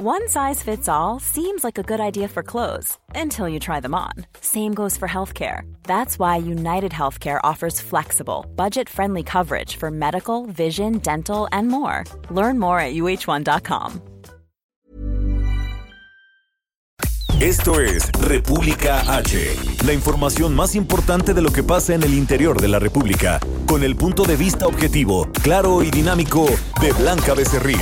One size fits all seems like a good idea for clothes until you try them on. Same goes for healthcare. That's why United Healthcare offers flexible, budget friendly coverage for medical, vision, dental, and more. Learn more at uh1.com. Esto es República H, la información más importante de lo que pasa en el interior de la República, con el punto de vista objetivo, claro y dinámico de Blanca Becerril.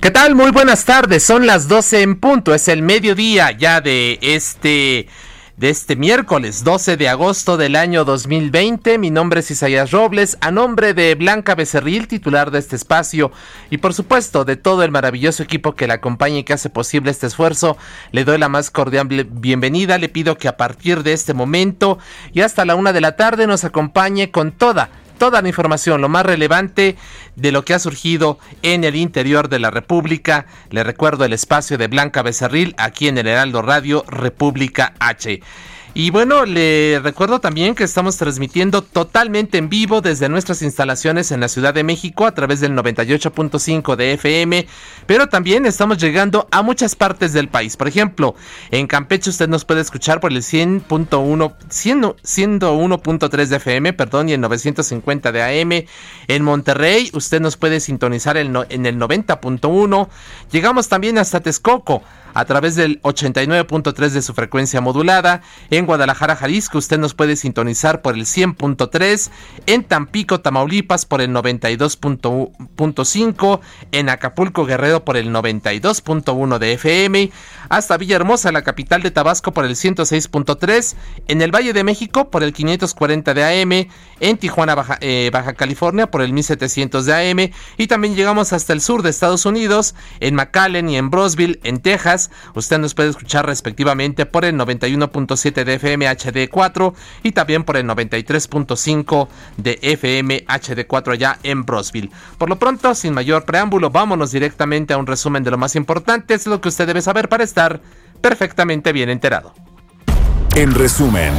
¿Qué tal? Muy buenas tardes. Son las 12 en punto. Es el mediodía ya de este de este miércoles 12 de agosto del año 2020. Mi nombre es Isaías Robles, a nombre de Blanca Becerril, titular de este espacio, y por supuesto de todo el maravilloso equipo que la acompaña y que hace posible este esfuerzo, le doy la más cordial bienvenida. Le pido que a partir de este momento y hasta la una de la tarde nos acompañe con toda toda la información, lo más relevante de lo que ha surgido en el interior de la República. Le recuerdo el espacio de Blanca Becerril aquí en el Heraldo Radio República H. Y bueno, le recuerdo también que estamos transmitiendo totalmente en vivo desde nuestras instalaciones en la Ciudad de México a través del 98.5 de FM, pero también estamos llegando a muchas partes del país. Por ejemplo, en Campeche usted nos puede escuchar por el 100.1, 101.3 de FM, perdón, y el 950 de AM. En Monterrey usted nos puede sintonizar en el 90.1. Llegamos también hasta Texcoco a través del 89.3 de su frecuencia modulada. En Guadalajara, Jalisco, usted nos puede sintonizar por el 100.3. En Tampico, Tamaulipas, por el 92.5. En Acapulco, Guerrero, por el 92.1 de FM. Hasta Villahermosa, la capital de Tabasco, por el 106.3. En el Valle de México, por el 540 de AM. En Tijuana, Baja, eh, Baja California, por el 1700 de AM. Y también llegamos hasta el sur de Estados Unidos, en McAllen y en Brosville, en Texas Usted nos puede escuchar respectivamente por el 91.7 de FM HD4 y también por el 93.5 de FM HD4 allá en Brosville. Por lo pronto, sin mayor preámbulo, vámonos directamente a un resumen de lo más importante, es lo que usted debe saber para estar perfectamente bien enterado. En resumen.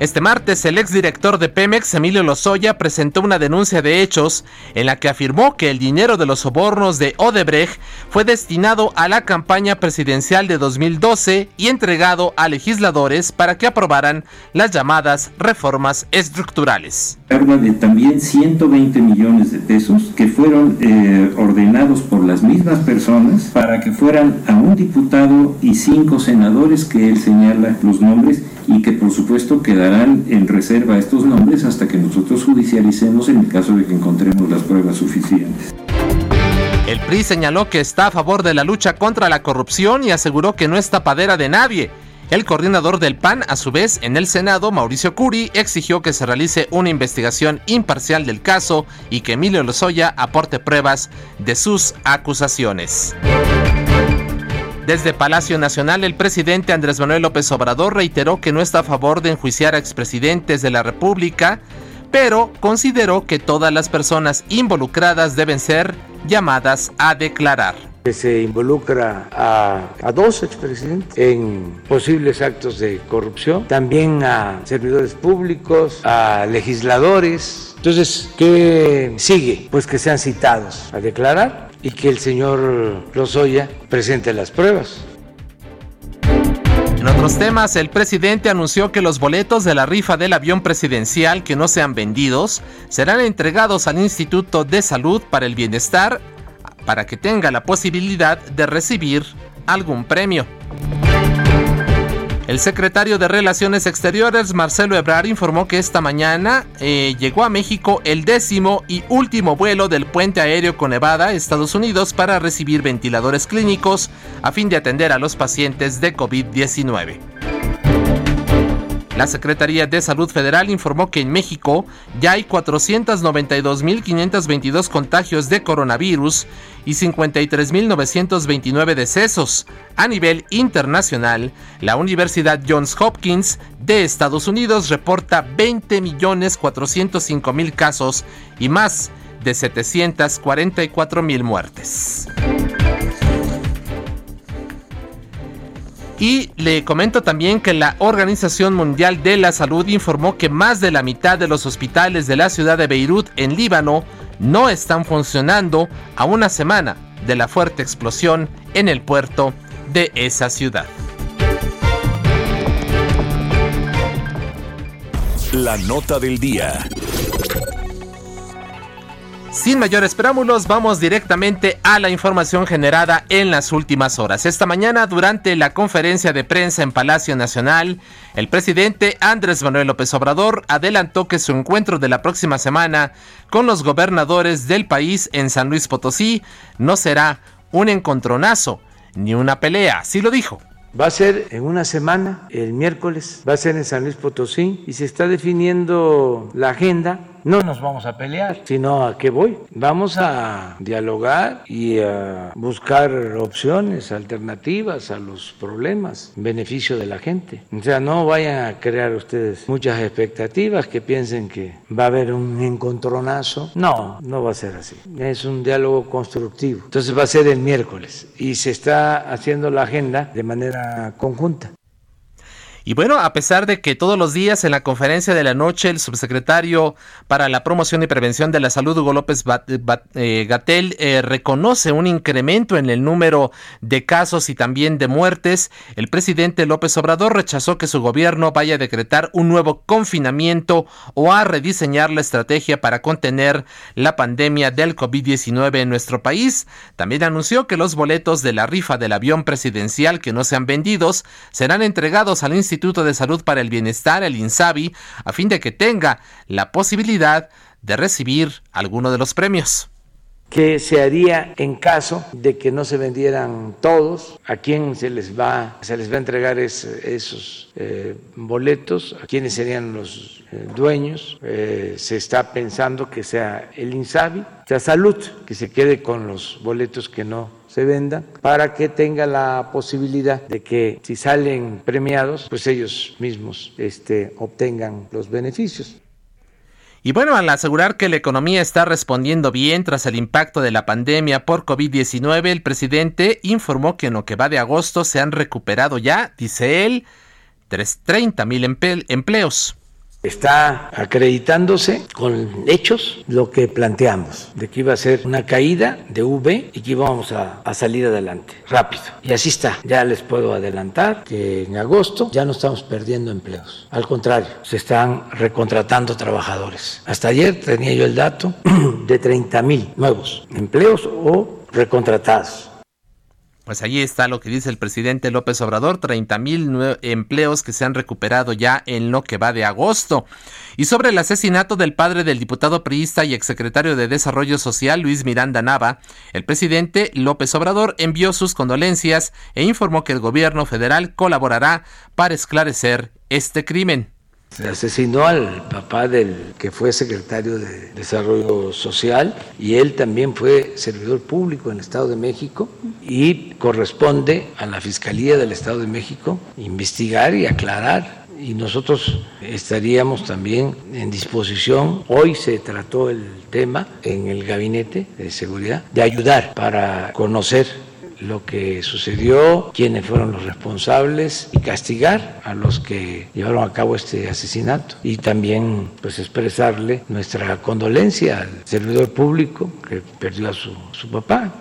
Este martes, el exdirector de Pemex, Emilio Lozoya, presentó una denuncia de hechos en la que afirmó que el dinero de los sobornos de Odebrecht fue destinado a la campaña presidencial de 2012 y entregado a legisladores para que aprobaran las llamadas reformas estructurales. Habla de también 120 millones de pesos que fueron eh, ordenados por las mismas personas para que fueran a un diputado y cinco senadores que él señala los nombres y que por supuesto quedarán en reserva estos nombres hasta que nosotros judicialicemos en el caso de que encontremos las pruebas suficientes. El PRI señaló que está a favor de la lucha contra la corrupción y aseguró que no es tapadera de nadie. El coordinador del PAN, a su vez, en el Senado, Mauricio Curi, exigió que se realice una investigación imparcial del caso y que Emilio Lozoya aporte pruebas de sus acusaciones. Desde Palacio Nacional, el presidente Andrés Manuel López Obrador reiteró que no está a favor de enjuiciar a expresidentes de la República, pero consideró que todas las personas involucradas deben ser llamadas a declarar. Se involucra a, dos expresidentes en posibles actos de corrupción, también a servidores públicos, a legisladores. Entonces, ¿qué sigue? Pues que sean citados a declarar y que el señor Lozoya presente las pruebas. En otros temas, el presidente anunció que los boletos de la rifa del avión presidencial que no sean vendidos serán entregados al Instituto de Salud para el Bienestar para que tenga la posibilidad de recibir algún premio. El secretario de Relaciones Exteriores, Marcelo Ebrard, informó que esta mañana eh, llegó a México el décimo y último vuelo del puente aéreo con Nevada, Estados Unidos, para recibir ventiladores clínicos a fin de atender a los pacientes de COVID-19. La Secretaría de Salud Federal informó que en México ya hay 492.522 contagios de coronavirus y 53.929 decesos. A nivel internacional, la Universidad Johns Hopkins de Estados Unidos reporta 20.405.000 casos y más de 744.000 muertes. Y le comento también que la Organización Mundial de la Salud informó que más de la mitad de los hospitales de la ciudad de Beirut, en Líbano, no están funcionando a una semana de la fuerte explosión en el puerto de esa ciudad. La nota del día. Sin mayores preámbulos, vamos directamente a la información generada en las últimas horas. Esta mañana, durante la conferencia de prensa en Palacio Nacional, el presidente Andrés Manuel López Obrador adelantó que su encuentro de la próxima semana con los gobernadores del país en San Luis Potosí no será un encontronazo ni una pelea, así lo dijo. Va a ser en una semana, el miércoles, va a ser en San Luis Potosí y se está definiendo la agenda no nos vamos a pelear, sino a qué voy. Vamos a dialogar y a buscar opciones, alternativas a los problemas, en beneficio de la gente. O sea, no vayan a crear ustedes muchas expectativas que piensen que va a haber un encontronazo. No, no va a ser así. Es un diálogo constructivo. Entonces va a ser el miércoles y se está haciendo la agenda de manera conjunta. Y bueno, a pesar de que todos los días en la conferencia de la noche el subsecretario para la promoción y prevención de la salud, Hugo López eh, Gatel, eh, reconoce un incremento en el número de casos y también de muertes, el presidente López Obrador rechazó que su gobierno vaya a decretar un nuevo confinamiento o a rediseñar la estrategia para contener la pandemia del COVID-19 en nuestro país. También anunció que los boletos de la rifa del avión presidencial que no sean vendidos serán entregados al Instituto Instituto de Salud para el Bienestar, el INSABI, a fin de que tenga la posibilidad de recibir alguno de los premios. ¿Qué se haría en caso de que no se vendieran todos? ¿A quién se les va, se les va a entregar esos eh, boletos? ¿A quiénes serían los eh, dueños? Eh, se está pensando que sea el INSABI, sea Salud, que se quede con los boletos que no se vendan para que tenga la posibilidad de que si salen premiados, pues ellos mismos este, obtengan los beneficios. Y bueno, al asegurar que la economía está respondiendo bien tras el impacto de la pandemia por COVID-19, el presidente informó que en lo que va de agosto se han recuperado ya, dice él, 30 mil empleos está acreditándose con hechos lo que planteamos, de que iba a ser una caída de V y que íbamos a, salir adelante rápido. Y así está. Ya les puedo adelantar que en agosto ya no estamos perdiendo empleos. Al contrario, se están recontratando trabajadores. Hasta ayer tenía yo el dato de 30 mil nuevos empleos o recontratados. Pues allí está lo que dice el presidente López Obrador, 30 mil empleos que se han recuperado ya en lo que va de agosto. Y sobre el asesinato del padre del diputado priista y exsecretario de Desarrollo Social, Luis Miranda Nava, el presidente López Obrador envió sus condolencias e informó que el gobierno federal colaborará para esclarecer este crimen. Se asesinó al papá del que fue secretario de Desarrollo Social y él también fue servidor público en el Estado de México y corresponde a la Fiscalía del Estado de México investigar y aclarar. Y nosotros estaríamos también en disposición, hoy se trató el tema en el gabinete de seguridad, de ayudar para conocer lo que sucedió, quiénes fueron los responsables y castigar a los que llevaron a cabo este asesinato y también pues expresarle nuestra condolencia al servidor público que perdió a su, su papá.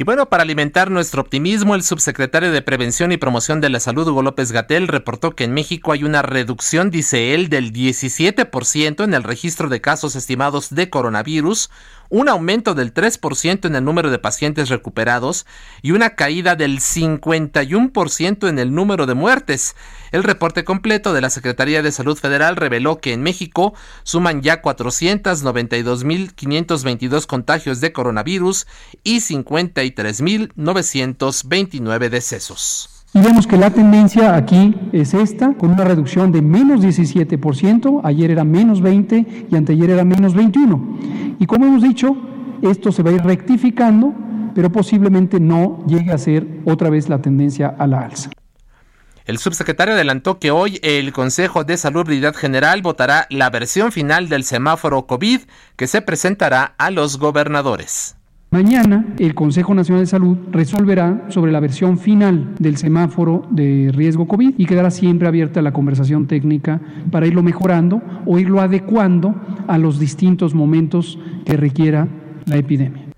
Y bueno, para alimentar nuestro optimismo, el subsecretario de Prevención y Promoción de la Salud, Hugo López Gatel, reportó que en México hay una reducción, dice él, del 17% en el registro de casos estimados de coronavirus, un aumento del 3% en el número de pacientes recuperados y una caída del 51% en el número de muertes. El reporte completo de la Secretaría de Salud Federal reveló que en México suman ya 492.522 contagios de coronavirus y 53.929 decesos. Y vemos que la tendencia aquí es esta, con una reducción de menos 17%, ayer era menos 20 y anteayer era menos 21. Y como hemos dicho, esto se va a ir rectificando, pero posiblemente no llegue a ser otra vez la tendencia a la alza. El subsecretario adelantó que hoy el Consejo de Salubridad General votará la versión final del semáforo COVID que se presentará a los gobernadores. Mañana el Consejo Nacional de Salud resolverá sobre la versión final del semáforo de riesgo COVID y quedará siempre abierta la conversación técnica para irlo mejorando o irlo adecuando a los distintos momentos que requiera la epidemia.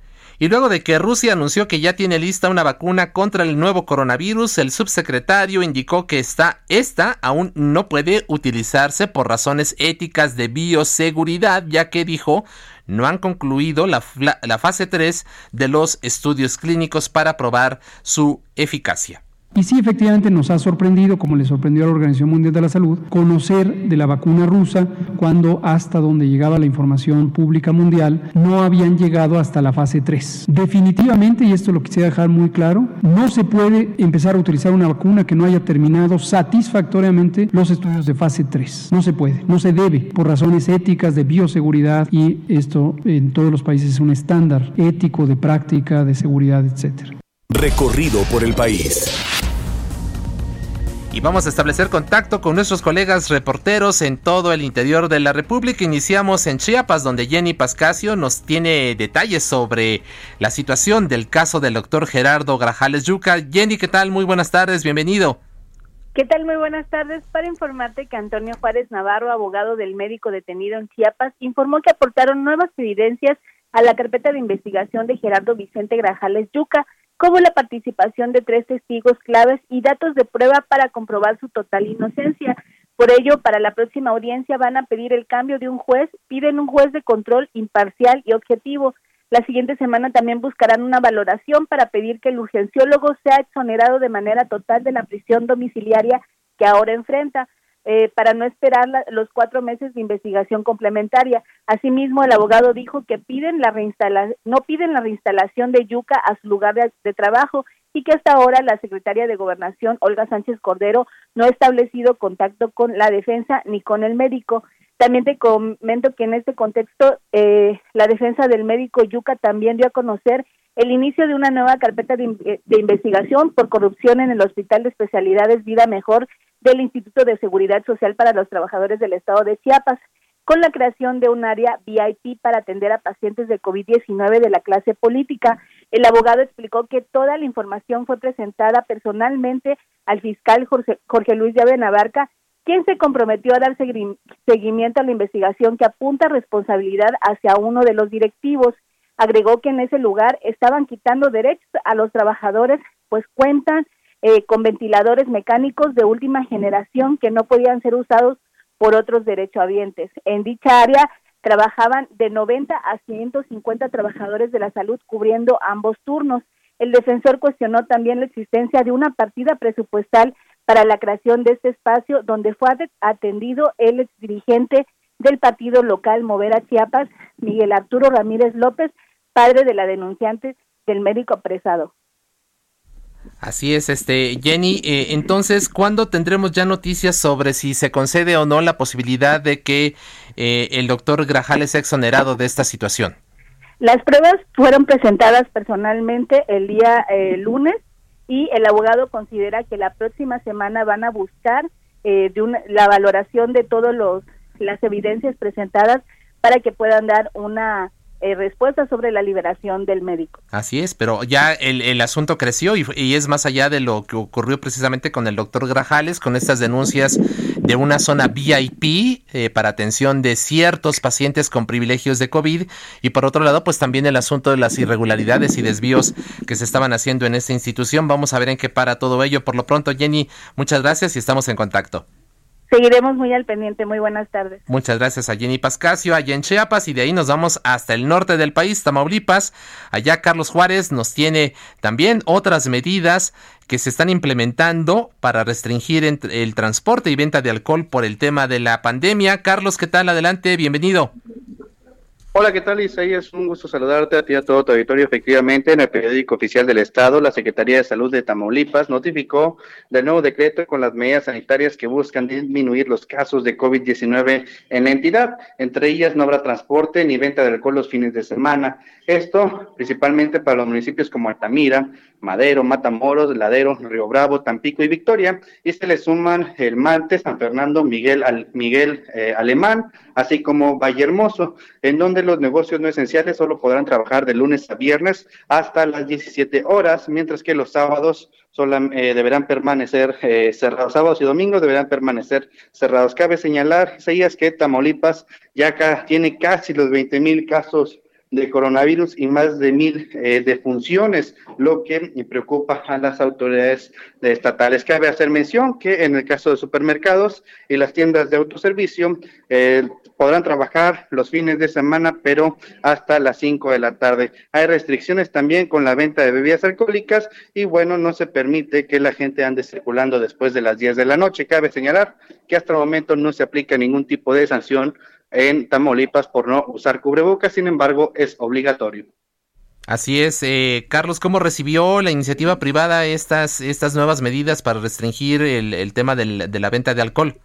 Y luego de que Rusia anunció que ya tiene lista una vacuna contra el nuevo coronavirus, el subsecretario indicó que esta, esta aún no puede utilizarse por razones éticas de bioseguridad, ya que dijo no han concluido la, fase 3 de los estudios clínicos para probar su eficacia. Y sí, efectivamente nos ha sorprendido, como le sorprendió a la Organización Mundial de la Salud, conocer de la vacuna rusa cuando hasta donde llegaba la información pública mundial no habían llegado hasta la fase 3. Definitivamente, y esto lo quisiera dejar muy claro, no se puede empezar a utilizar una vacuna que no haya terminado satisfactoriamente los estudios de fase 3. No se puede, no se debe, por razones éticas de bioseguridad y esto en todos los países es un estándar ético de práctica, de seguridad, etcétera. Recorrido por el país. Y vamos a establecer contacto con nuestros colegas reporteros en todo el interior de la República. Iniciamos en Chiapas, donde Jenny Pascasio nos tiene detalles sobre la situación del caso del doctor Gerardo Grajales Yuca. Jenny, ¿qué tal? Muy buenas tardes, bienvenido. ¿Qué tal? Muy buenas tardes. Para informarte que Antonio Juárez Navarro, abogado del médico detenido en Chiapas, informó que aportaron nuevas evidencias a la carpeta de investigación de Gerardo Vicente Grajales Yuca como la participación de tres testigos claves y datos de prueba para comprobar su total inocencia. Por ello, para la próxima audiencia van a pedir el cambio de un juez, piden un juez de control imparcial y objetivo. La siguiente semana también buscarán una valoración para pedir que el urgenciólogo sea exonerado de manera total de la prisión domiciliaria que ahora enfrenta. Eh, para no esperar los cuatro meses de investigación complementaria. Asimismo, el abogado dijo que piden la no piden la reinstalación de Yuca a su lugar de, trabajo y que hasta ahora la secretaria de Gobernación, Olga Sánchez Cordero, no ha establecido contacto con la defensa ni con el médico. También te comento que en este contexto eh, la defensa del médico Yuca también dio a conocer el inicio de una nueva carpeta de, investigación por corrupción en el Hospital de Especialidades Vida Mejor del Instituto de Seguridad Social para los Trabajadores del Estado de Chiapas, con la creación de un área VIP para atender a pacientes de COVID-19 de la clase política. El abogado explicó que toda la información fue presentada personalmente al fiscal Jorge, Luis Llave Navarca, quien se comprometió a dar seguimiento a la investigación que apunta responsabilidad hacia uno de los directivos. Agregó que en ese lugar estaban quitando derechos a los trabajadores, pues cuentan eh, con ventiladores mecánicos de última generación que no podían ser usados por otros derechohabientes. En dicha área trabajaban de 90 a 150 trabajadores de la salud cubriendo ambos turnos. El defensor cuestionó también la existencia de una partida presupuestal para la creación de este espacio donde fue atendido el dirigente del partido local Mover a Chiapas, Miguel Arturo Ramírez López, padre de la denunciante del médico apresado. Así es, este Jenny. Eh, entonces, ¿cuándo tendremos ya noticias sobre si se concede o no la posibilidad de que eh, el doctor Grajales sea exonerado de esta situación? Las pruebas fueron presentadas personalmente el día eh, lunes y el abogado considera que la próxima semana van a buscar de la valoración de todas las evidencias presentadas para que puedan dar una eh, respuesta sobre la liberación del médico. Así es, pero ya el, asunto creció y, es más allá de lo que ocurrió precisamente con el doctor Grajales, con estas denuncias de una zona VIP eh, para atención de ciertos pacientes con privilegios de COVID y por otro lado, pues también el asunto de las irregularidades y desvíos que se estaban haciendo en esta institución. Vamos a ver en qué para todo ello. Por lo pronto, Jenny, muchas gracias y estamos en contacto. Seguiremos muy al pendiente. Muy buenas tardes. Muchas gracias a Jenny Pascasio, allá en Chiapas, y de ahí nos vamos hasta el norte del país, Tamaulipas. Allá Carlos Juárez nos tiene también otras medidas que se están implementando para restringir el transporte y venta de alcohol por el tema de la pandemia. Carlos, ¿qué tal? Adelante, bienvenido. Hola, ¿qué tal Isaías? Un gusto saludarte a ti y a todo tu auditorio. Efectivamente, en el periódico oficial del Estado, la Secretaría de Salud de Tamaulipas notificó del nuevo decreto con las medidas sanitarias que buscan disminuir los casos de COVID-19 en la entidad. Entre ellas, no habrá transporte ni venta de alcohol los fines de semana. Esto principalmente para los municipios como Altamira, Madero, Matamoros, Ladero, Río Bravo, Tampico y Victoria. Y se le suman el martes San Fernando, Miguel, Miguel eh, Alemán, así como Valle Hermoso, en donde los negocios no esenciales solo podrán trabajar de lunes a viernes hasta las 17 horas, mientras que los sábados eh, deberán permanecer eh, cerrados, sábados y domingos deberán permanecer cerrados. Cabe señalar, Isaías, que Tamaulipas ya tiene casi los 20 mil casos de coronavirus y más de mil eh, defunciones, lo que preocupa a las autoridades estatales. Cabe hacer mención que en el caso de supermercados y las tiendas de autoservicio eh, podrán trabajar los fines de semana, pero hasta las 5 de la tarde. Hay restricciones también con la venta de bebidas alcohólicas y bueno, no se permite que la gente ande circulando después de las 10 de la noche. Cabe señalar que hasta el momento no se aplica ningún tipo de sanción en Tamaulipas por no usar cubrebocas, sin embargo, es obligatorio. Así es, eh, Carlos, ¿cómo recibió la iniciativa privada estas, estas nuevas medidas para restringir el, el tema de la venta de alcohol?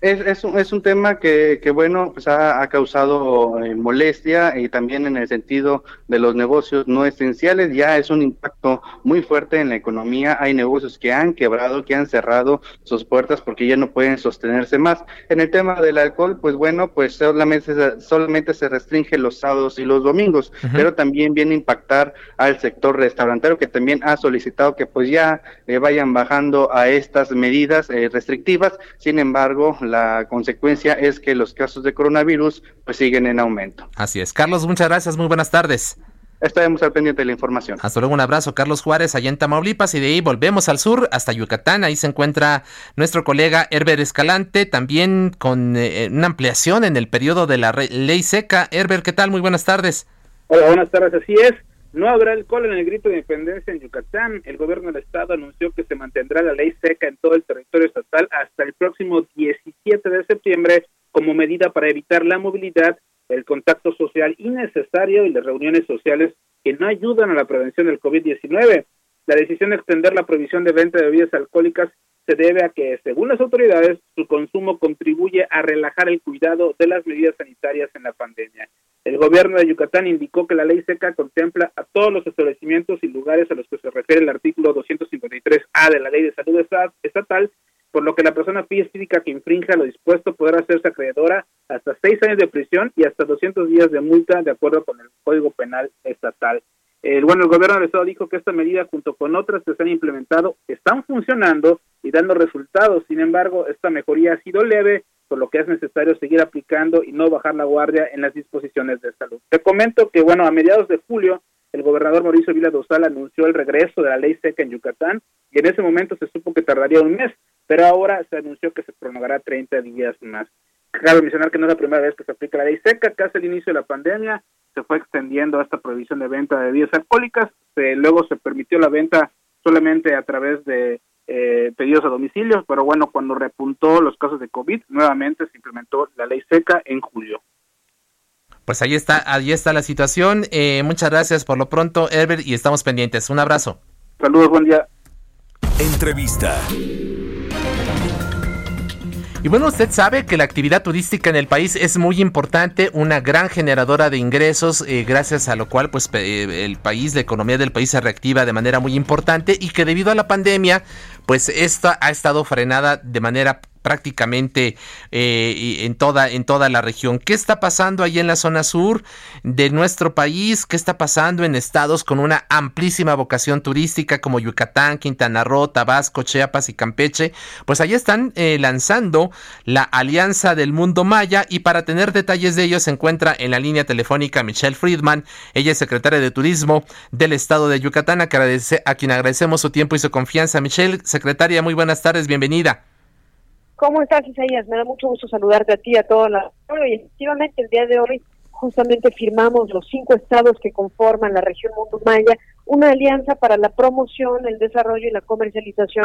Es, es, un, es un tema que, que bueno, pues ha, causado eh, molestia y también en el sentido de los negocios no esenciales, ya es un impacto muy fuerte en la economía. Hay negocios que han quebrado, que han cerrado sus puertas porque ya no pueden sostenerse más. En el tema del alcohol, pues bueno, pues solamente, solamente se restringe los sábados y los domingos, pero también viene a impactar al sector restaurantero que también ha solicitado que pues ya eh, vayan bajando a estas medidas eh, restrictivas. Sin embargo, la consecuencia es que los casos de coronavirus pues siguen en aumento. Así es. Carlos, muchas gracias, muy buenas tardes. Estaremos al pendiente de la información. Hasta luego, un abrazo, Carlos Juárez, allá en Tamaulipas, y de ahí volvemos al sur, hasta Yucatán. Ahí se encuentra nuestro colega Herbert Escalante, también con eh, una ampliación en el periodo de la ley seca. Herbert, ¿qué tal? Muy buenas tardes. Hola, buenas tardes, así es. No habrá alcohol en el grito de independencia en Yucatán. El gobierno del estado anunció que se mantendrá la ley seca en todo el territorio estatal hasta el próximo 17 de septiembre como medida para evitar la movilidad, el contacto social innecesario y las reuniones sociales que no ayudan a la prevención del COVID-19. La decisión de extender la prohibición de venta de bebidas alcohólicas se debe a que, según las autoridades, su consumo contribuye a relajar el cuidado de las medidas sanitarias en la pandemia. El gobierno de Yucatán indicó que la ley seca contempla a todos los establecimientos y lugares a los que se refiere el artículo 253A de la ley de salud estatal, por lo que la persona física que infrinja lo dispuesto podrá hacerse acreedora hasta seis años de prisión y hasta 200 días de multa de acuerdo con el Código Penal Estatal. El, bueno, el gobierno del Estado dijo que esta medida, junto con otras que se han implementado, están funcionando y dando resultados. Sin embargo, esta mejoría ha sido leve por lo que es necesario seguir aplicando y no bajar la guardia en las disposiciones de salud. Te comento que, bueno, a mediados de julio, el gobernador Mauricio Vila Dosal anunció el regreso de la ley seca en Yucatán y en ese momento se supo que tardaría un mes, pero ahora se anunció que se prolongará 30 días más. Cabe mencionar que no es la primera vez que se aplica la ley seca, casi al inicio de la pandemia se fue extendiendo esta prohibición de venta de bebidas alcohólicas, luego se permitió la venta solamente a través de eh, pedidos a domicilio, pero bueno, cuando repuntó los casos de COVID, nuevamente se implementó la ley seca en julio. Pues ahí está, ahí está la situación. Eh, muchas gracias por lo pronto, Herbert, y estamos pendientes. Un abrazo. Saludos, buen día. Entrevista. Y bueno, usted sabe que la actividad turística en el país es muy importante, una gran generadora de ingresos, eh, gracias a lo cual pues eh, el país, la economía del país se reactiva de manera muy importante y que debido a la pandemia pues esta ha estado frenada de manera prácticamente eh, en, toda, en toda la región. ¿Qué está pasando ahí en la zona sur de nuestro país? ¿Qué está pasando en estados con una amplísima vocación turística como Yucatán, Quintana Roo, Tabasco, Chiapas y Campeche? Pues ahí están eh, lanzando la Alianza del Mundo Maya y para tener detalles de ello se encuentra en la línea telefónica Michelle Friedman. Ella es secretaria de Turismo del estado de Yucatán, a, a quien agradecemos su tiempo y su confianza. Michelle, secretaria, muy buenas tardes, bienvenida. ¿Cómo estás, Isaías? Me da mucho gusto saludarte a ti, a toda la... Y efectivamente, el día de hoy justamente firmamos los cinco estados que conforman la región Mundo Maya, una alianza para la promoción, el desarrollo y la comercialización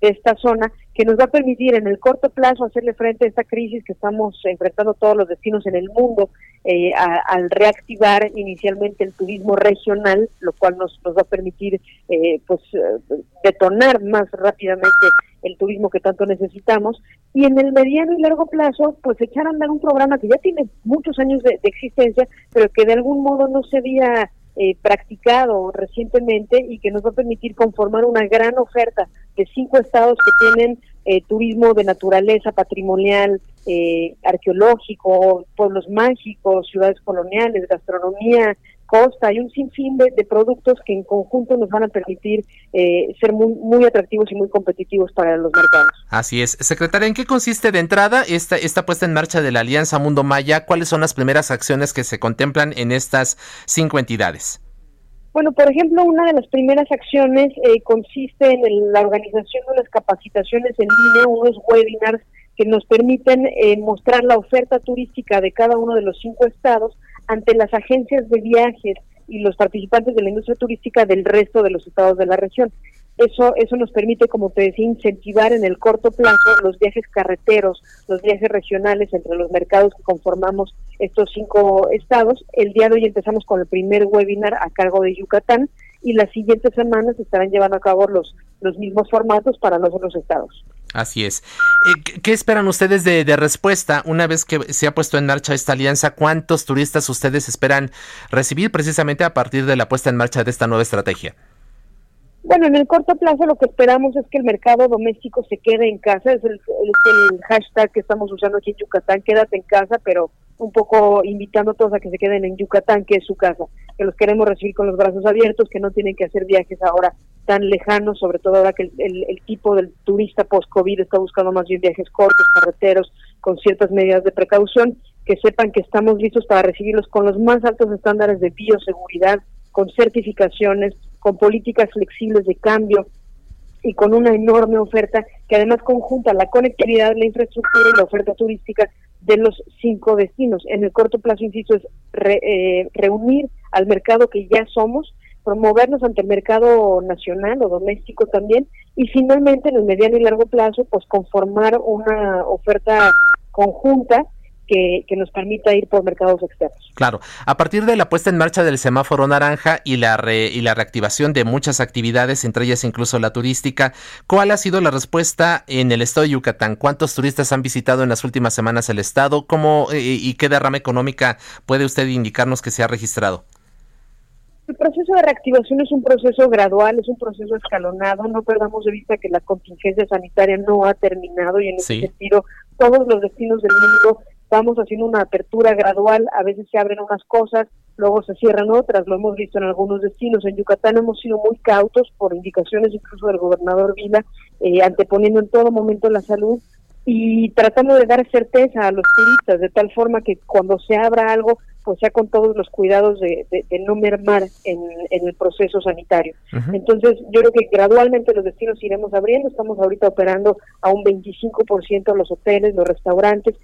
de esta zona que nos va a permitir en el corto plazo hacerle frente a esta crisis que estamos enfrentando todos los destinos en el mundo eh, al reactivar inicialmente el turismo regional, lo cual nos, nos va a permitir eh, pues eh, detonar más rápidamente el turismo que tanto necesitamos, y en el mediano y largo plazo, pues echar a andar un programa que ya tiene muchos años de, existencia, pero que de algún modo no se había eh, practicado recientemente y que nos va a permitir conformar una gran oferta de cinco estados que tienen eh, turismo de naturaleza patrimonial, eh, arqueológico, pueblos mágicos, ciudades coloniales, gastronomía, costa, hay un sinfín de, productos que en conjunto nos van a permitir eh, ser muy, muy atractivos y muy competitivos para los mercados. Así es. Secretaria, ¿en qué consiste de entrada esta, esta puesta en marcha de la Alianza Mundo Maya? ¿Cuáles son las primeras acciones que se contemplan en estas cinco entidades? Bueno, por ejemplo, una de las primeras acciones eh, consiste en la organización de unas capacitaciones en línea, unos webinars que nos permiten eh, mostrar la oferta turística de cada uno de los cinco estados ante las agencias de viajes y los participantes de la industria turística del resto de los estados de la región. Eso, eso nos permite, como te decía, incentivar en el corto plazo los viajes carreteros, los viajes regionales entre los mercados que conformamos estos cinco estados. El día de hoy empezamos con el primer webinar a cargo de Yucatán y las siguientes semanas estarán llevando a cabo los, los mismos formatos para los otros estados. Así es. Eh, ¿Qué esperan ustedes de, respuesta una vez que se ha puesto en marcha esta alianza? ¿Cuántos turistas ustedes esperan recibir precisamente a partir de la puesta en marcha de esta nueva estrategia? Bueno, en el corto plazo lo que esperamos es que el mercado doméstico se quede en casa, es el, hashtag que estamos usando aquí en Yucatán, quédate en casa, pero un poco invitando a todos a que se queden en Yucatán, que es su casa, que los queremos recibir con los brazos abiertos, que no tienen que hacer viajes ahora tan lejanos, sobre todo ahora que el, tipo del turista post-COVID está buscando más bien viajes cortos, carreteros, con ciertas medidas de precaución, que sepan que estamos listos para recibirlos con los más altos estándares de bioseguridad, con certificaciones, con políticas flexibles de cambio y con una enorme oferta que además conjunta la conectividad, la infraestructura y la oferta turística de los cinco destinos. En el corto plazo, insisto, es eh, reunir al mercado que ya somos, promovernos ante el mercado nacional o doméstico también, y finalmente en el mediano y largo plazo, pues conformar una oferta conjunta que, nos permita ir por mercados externos. Claro, a partir de la puesta en marcha del semáforo naranja y la, y la reactivación de muchas actividades, entre ellas incluso la turística, ¿cuál ha sido la respuesta en el estado de Yucatán? ¿Cuántos turistas han visitado en las últimas semanas el estado? ¿Cómo eh, y qué derrama económica puede usted indicarnos que se ha registrado? El proceso de reactivación es un proceso gradual, es un proceso escalonado. No perdamos de vista que la contingencia sanitaria no ha terminado y en ese sentido todos los destinos del mundo vamos haciendo una apertura gradual, a veces se abren unas cosas, luego se cierran otras, lo hemos visto en algunos destinos. En Yucatán hemos sido muy cautos por indicaciones incluso del gobernador Vila, eh, anteponiendo en todo momento la salud y tratando de dar certeza a los turistas de tal forma que cuando se abra algo pues sea con todos los cuidados de, no mermar en, el proceso sanitario. Entonces, yo creo que gradualmente los destinos iremos abriendo, estamos ahorita operando a un 25% los hoteles, los restaurantes,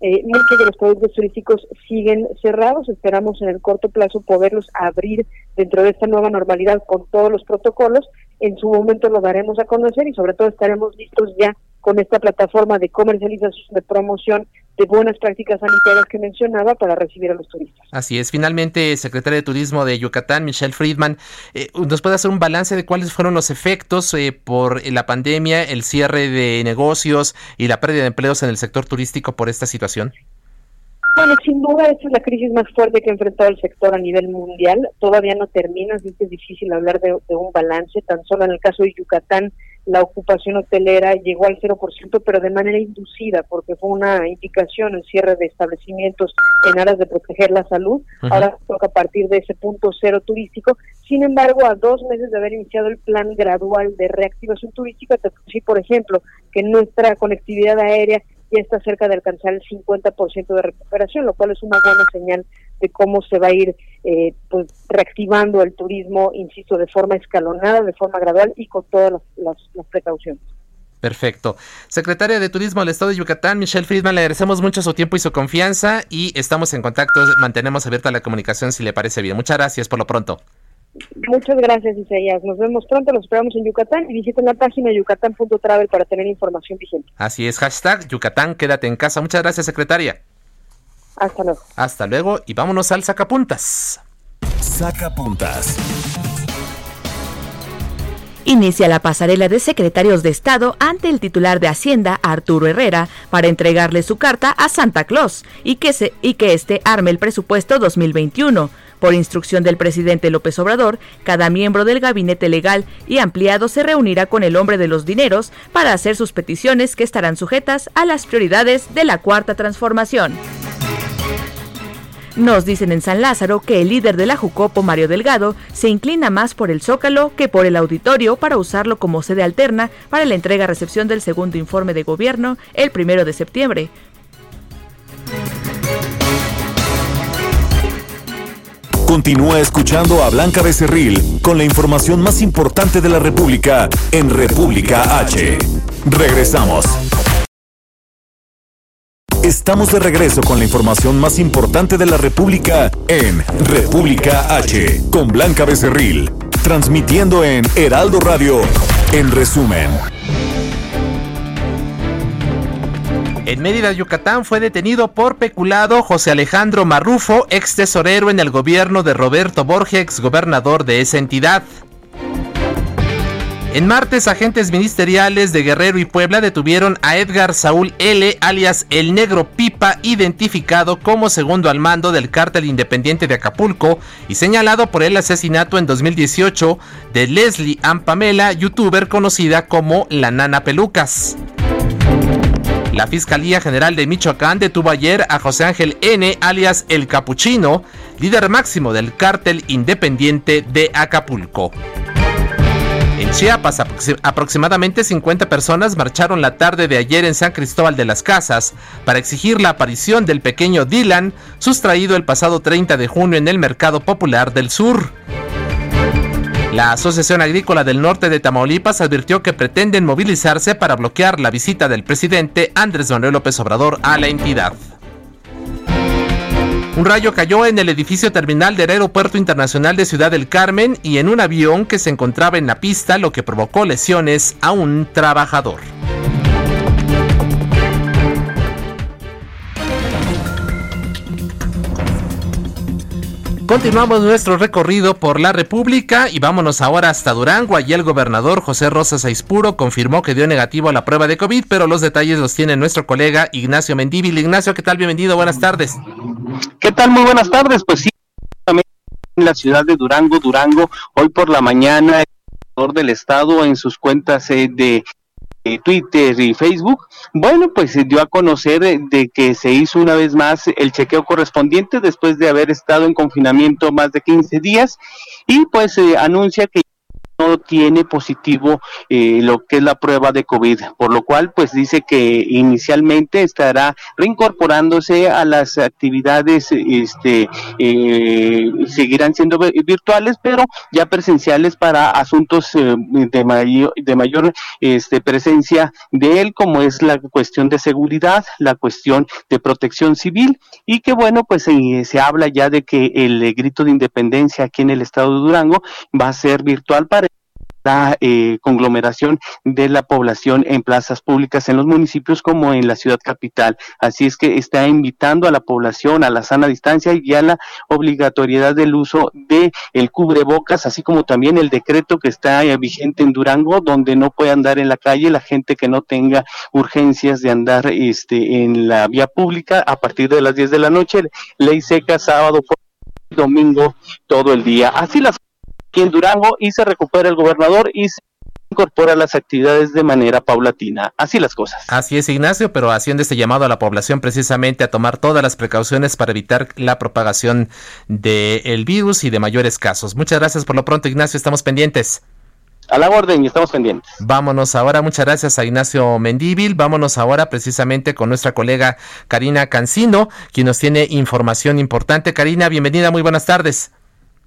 eh, muchos de los productos turísticos siguen cerrados. Esperamos en el corto plazo poderlos abrir dentro de esta nueva normalidad con todos los protocolos. En su momento lo daremos a conocer y sobre todo estaremos listos ya con esta plataforma de comercialización, de promoción de buenas prácticas sanitarias que mencionaba para recibir a los turistas. Así es. Finalmente, secretaria de Turismo de Yucatán, Michelle Friedman, eh, ¿nos puede hacer un balance de cuáles fueron los efectos eh, por la pandemia, el cierre de negocios y la pérdida de empleos en el sector turístico por esta situación? Bueno, sin duda esta es la crisis más fuerte que ha enfrentado el sector a nivel mundial. Todavía no termina, así que es difícil hablar de, de un balance. Tan solo en el caso de Yucatán, la ocupación hotelera llegó al 0%, pero de manera inducida, porque fue una indicación el cierre de establecimientos en aras de proteger la salud. Ahora toca a partir de ese punto cero turístico. Sin embargo, a dos meses de haber iniciado el plan gradual de reactivación turística, te sí, por ejemplo, que nuestra conectividad aérea ya está cerca de alcanzar el 50% de recuperación, lo cual es una buena señal de cómo se va a ir eh, pues reactivando el turismo, insisto, de forma escalonada, de forma gradual y con todas las, precauciones. Perfecto. Secretaria de Turismo del Estado de Yucatán, Michelle Friedman, le agradecemos mucho su tiempo y su confianza y estamos en contacto, mantenemos abierta la comunicación si le parece bien. Muchas gracias por lo pronto. Muchas gracias, Isaías. Nos vemos pronto, los esperamos en Yucatán y visiten la página yucatán.travel para tener información vigente. Así es, hashtag Yucatán, quédate en casa. Muchas gracias, secretaria. Hasta luego. Hasta luego y vámonos al sacapuntas. Sacapuntas. Inicia la pasarela de secretarios de Estado ante el titular de Hacienda, Arturo Herrera, para entregarle su carta a Santa Claus y que, se, y que este arme el presupuesto 2021 Por instrucción del presidente López Obrador, cada miembro del gabinete legal y ampliado se reunirá con el hombre de los dineros para hacer sus peticiones que estarán sujetas a las prioridades de la cuarta transformación. Nos dicen en San Lázaro que el líder de la Jucopo, Mario Delgado, se inclina más por el Zócalo que por el auditorio para usarlo como sede alterna para la entrega-recepción del segundo informe de gobierno el primero de septiembre. Continúa escuchando a Blanca Becerril con la información más importante de la República en República H. Regresamos. Estamos de regreso con la información más importante de la República en República H con Blanca Becerril, transmitiendo en Heraldo Radio. En resumen. En Mérida, Yucatán, fue detenido por peculado José Alejandro Marrufo, ex tesorero en el gobierno de Roberto Borges, gobernador de esa entidad. En martes, agentes ministeriales de Guerrero y Puebla detuvieron a Edgar Saúl L., alias El Negro Pipa, identificado como segundo al mando del cártel independiente de Acapulco y señalado por el asesinato en 2018 de Leslie Ampamela, youtuber conocida como La Nana Pelucas. La Fiscalía General de Michoacán detuvo ayer a José Ángel N., alias El Capuchino, líder máximo del cártel independiente de Acapulco. En Chiapas, aproximadamente 50 personas marcharon la tarde de ayer en San Cristóbal de las Casas para exigir la aparición del pequeño Dylan, sustraído el pasado 30 de junio en el Mercado Popular del Sur. La Asociación Agrícola del Norte de Tamaulipas advirtió que pretenden movilizarse para bloquear la visita del presidente Andrés Manuel López Obrador a la entidad. Un rayo cayó en el edificio terminal del Aeropuerto Internacional de Ciudad del Carmen y en un avión que se encontraba en la pista, lo que provocó lesiones a un trabajador. Continuamos nuestro recorrido por la República y vámonos ahora hasta Durango. Allí el gobernador José Rosa Saizpuro confirmó que dio negativo a la prueba de COVID, pero los detalles los tiene nuestro colega Ignacio Mendíbil. Ignacio, ¿qué tal? Bienvenido, buenas tardes. ¿Qué tal? Muy buenas tardes. Pues sí, en la ciudad de Durango, Durango, hoy por la mañana el gobernador del estado en sus cuentas eh, de Twitter y Facebook, bueno, pues se dio a conocer de que se hizo una vez más el chequeo correspondiente después de haber estado en confinamiento más de 15 días y pues se anuncia que no tiene positivo eh, lo que es la prueba de COVID, por lo cual pues dice que inicialmente estará reincorporándose a las actividades, este, eh, seguirán siendo virtuales, pero ya presenciales para asuntos eh, de mayor, de mayor este, presencia de él, como es la cuestión de seguridad, la cuestión de protección civil. Y que bueno pues se habla ya de que el grito de independencia aquí en el estado de Durango va a ser virtual para la eh, conglomeración de la población en plazas públicas en los municipios como en la ciudad capital. Así es que está invitando a la población a la sana distancia y a la obligatoriedad del uso de el cubrebocas, así como también el decreto que está eh, vigente en Durango, donde no puede andar en la calle la gente que no tenga urgencias de andar este en la vía pública a partir de las 10 de la noche, ley seca sábado domingo todo el día. Así las aquí en Durango y se recupera el gobernador y se incorpora las actividades de manera paulatina. Así las cosas. Así es, Ignacio, pero haciendo este llamado a la población precisamente a tomar todas las precauciones para evitar la propagación del virus y de mayores casos. Muchas gracias por lo pronto, Ignacio, estamos pendientes. A la orden y estamos pendientes. Vámonos ahora, muchas gracias a Ignacio Mendíbil. Vámonos ahora precisamente con nuestra colega Karina Cancino, quien nos tiene información importante. Karina, bienvenida, muy buenas tardes.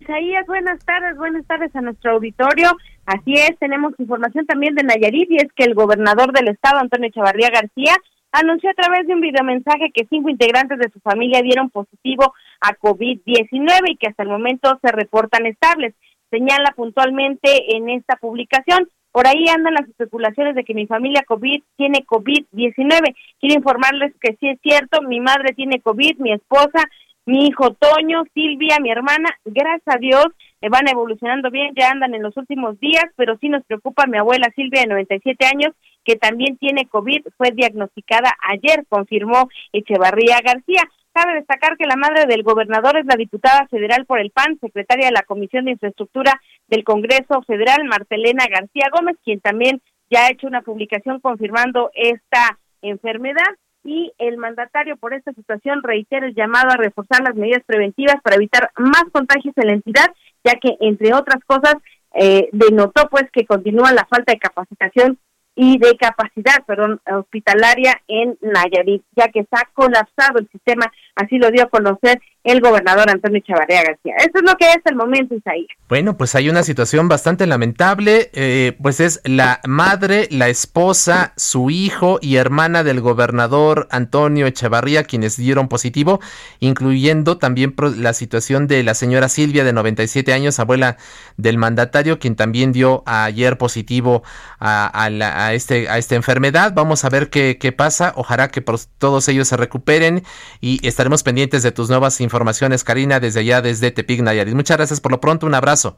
Isaías, buenas tardes, buenas tardes a nuestro auditorio. Así es, tenemos información también de Nayarit y es que el gobernador del estado, Antonio Chavarría García, anunció a través de un videomensaje que cinco integrantes de su familia dieron positivo a COVID-19 y que hasta el momento se reportan estables. Señala puntualmente en esta publicación, por ahí andan las especulaciones de que mi familia COVID tiene COVID-19. Quiero informarles que sí es cierto, mi madre tiene COVID, mi esposa, mi hijo Toño, Silvia, mi hermana, gracias a Dios, eh, van evolucionando bien, ya andan en los últimos días, pero sí nos preocupa mi abuela Silvia de 97 años, que también tiene COVID, fue diagnosticada ayer, confirmó Echevarría García. Cabe destacar que la madre del gobernador es la diputada federal por el PAN, secretaria de la Comisión de Infraestructura del Congreso Federal, Marcelena García Gómez, quien también ya ha hecho una publicación confirmando esta enfermedad y el mandatario por esta situación reitera el llamado a reforzar las medidas preventivas para evitar más contagios en la entidad, ya que entre otras cosas eh, denotó pues que continúa la falta de capacitación y de capacidad, perdón, hospitalaria en Nayarit, ya que está colapsado el sistema, así lo dio a conocer el gobernador Antonio Chavarría García. Eso es lo que es el momento, Isaías. Bueno, pues hay una situación bastante lamentable, eh, pues es la madre, la esposa, su hijo y hermana del gobernador Antonio Echevarría quienes dieron positivo, incluyendo también la situación de la señora Silvia de 97 años, abuela del mandatario, quien también dio ayer positivo a, a, este, a esta enfermedad. Vamos a ver qué, pasa, ojalá que todos ellos se recuperen y estaremos pendientes de tus nuevas informaciones Karina, desde allá, desde Tepic, Nayarit. Muchas gracias por lo pronto, un abrazo.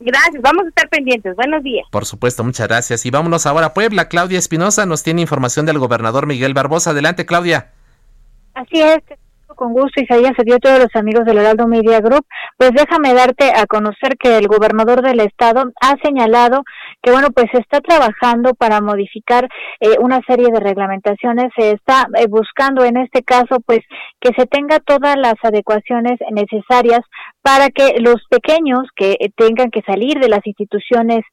Gracias, vamos a estar pendientes. Buenos días. Por supuesto, muchas gracias. Y vámonos ahora a Puebla. Claudia Espinosa nos tiene información del gobernador Miguel Barbosa. Adelante, Claudia. Así es, con gusto, Isaías, se dio a todos los amigos del Heraldo Media Group. Pues déjame darte a conocer que el gobernador del estado ha señalado que, bueno, pues está trabajando para modificar eh, una serie de reglamentaciones. Se está eh, buscando, en este caso, pues que se tenga todas las adecuaciones necesarias para que los pequeños que eh, tengan que salir de las instituciones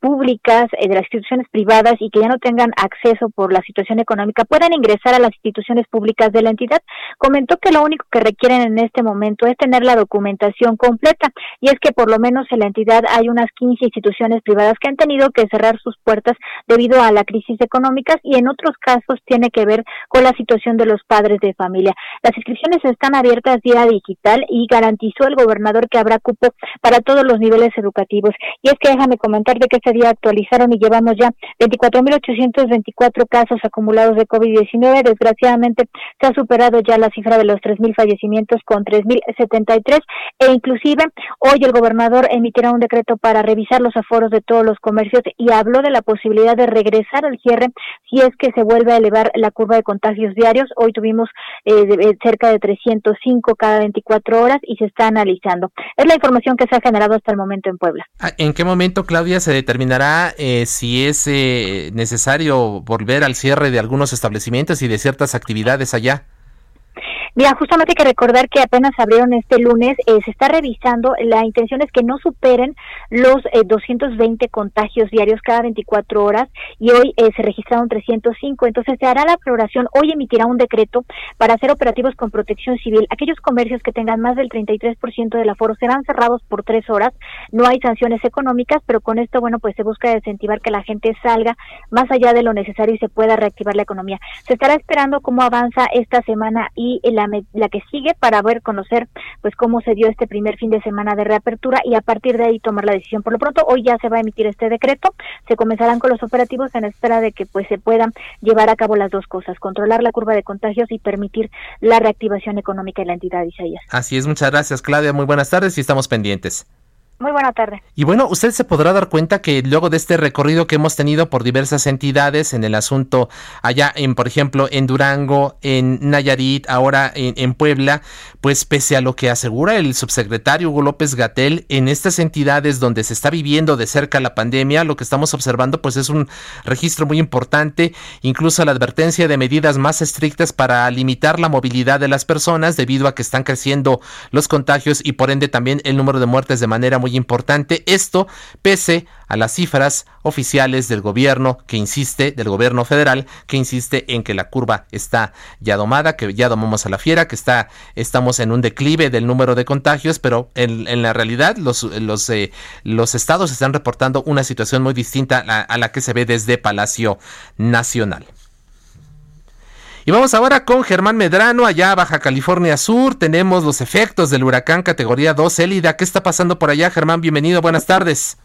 públicas, de las instituciones privadas y que ya no tengan acceso por la situación económica puedan ingresar a las instituciones públicas de la entidad. Comentó que lo único que requieren en este momento es tener la documentación completa y es que por lo menos en la entidad hay unas 15 instituciones privadas que han tenido que cerrar sus puertas debido a la crisis económica y en otros casos tiene que ver con la situación de los padres de familia. Las inscripciones están abiertas vía digital y garantizó el gobernador que habrá cupo para todos los niveles educativos. Y es que déjame comentarte que este día actualizaron y llevamos ya 24.824 casos acumulados de COVID-19. Desgraciadamente se ha superado ya la cifra de los 3.000 fallecimientos con 3.073 e inclusive hoy el gobernador emitirá un decreto para revisar los aforos de todos los comercios y habló de la posibilidad de regresar al cierre si es que se vuelve a elevar la curva de contagios diarios. Hoy tuvimos eh, eh cerca de 305 cada 24 horas y se está analizando. Es la información que se ha generado hasta el momento en Puebla. Ah, ¿En qué momento, Claudia, se determinará eh, si es eh, necesario volver al cierre de algunos establecimientos y de ciertas actividades allá? Mira, justamente hay que recordar que apenas abrieron este lunes, eh, se está revisando, la intención es que no superen los 220 eh, contagios diarios cada 24 horas y hoy eh, se registraron 305, entonces se hará la floración, hoy emitirá un decreto para hacer operativos con protección civil. Aquellos comercios que tengan más del 33% del aforo serán cerrados por tres horas, no hay sanciones económicas, pero con esto, bueno, pues se busca incentivar que la gente salga más allá de lo necesario y se pueda reactivar la economía. Se estará esperando cómo avanza esta semana y la la, que sigue para ver, conocer pues cómo se dio este primer fin de semana de reapertura y a partir de ahí tomar la decisión. Por lo pronto, hoy ya se va a emitir este decreto, se comenzarán con los operativos en espera de que pues se puedan llevar a cabo las dos cosas, controlar la curva de contagios y permitir la reactivación económica de la entidad, Isaías. Así es, muchas gracias Claudia, muy buenas tardes y estamos pendientes. Muy buena tarde. Y bueno, usted se podrá dar cuenta que luego de este recorrido que hemos tenido por diversas entidades en el asunto allá en, por ejemplo, en Durango, en Nayarit, ahora en, Puebla, pues pese a lo que asegura el subsecretario Hugo López Gatel, en estas entidades donde se está viviendo de cerca la pandemia, lo que estamos observando pues es un registro muy importante, incluso la advertencia de medidas más estrictas para limitar la movilidad de las personas debido a que están creciendo los contagios y por ende también el número de muertes de manera muy importante. Esto pese a las cifras oficiales del gobierno que insiste, del gobierno federal, que insiste en que la curva está ya domada, que ya domamos a la fiera, que está, estamos en un declive del número de contagios, pero en, la realidad los, los, eh, los estados están reportando una situación muy distinta a la que se ve desde Palacio Nacional. Y vamos ahora con Germán Medrano, allá Baja California Sur. Tenemos los efectos del huracán categoría 2 Élida. ¿Qué está pasando por allá, Germán? Bienvenido, buenas tardes.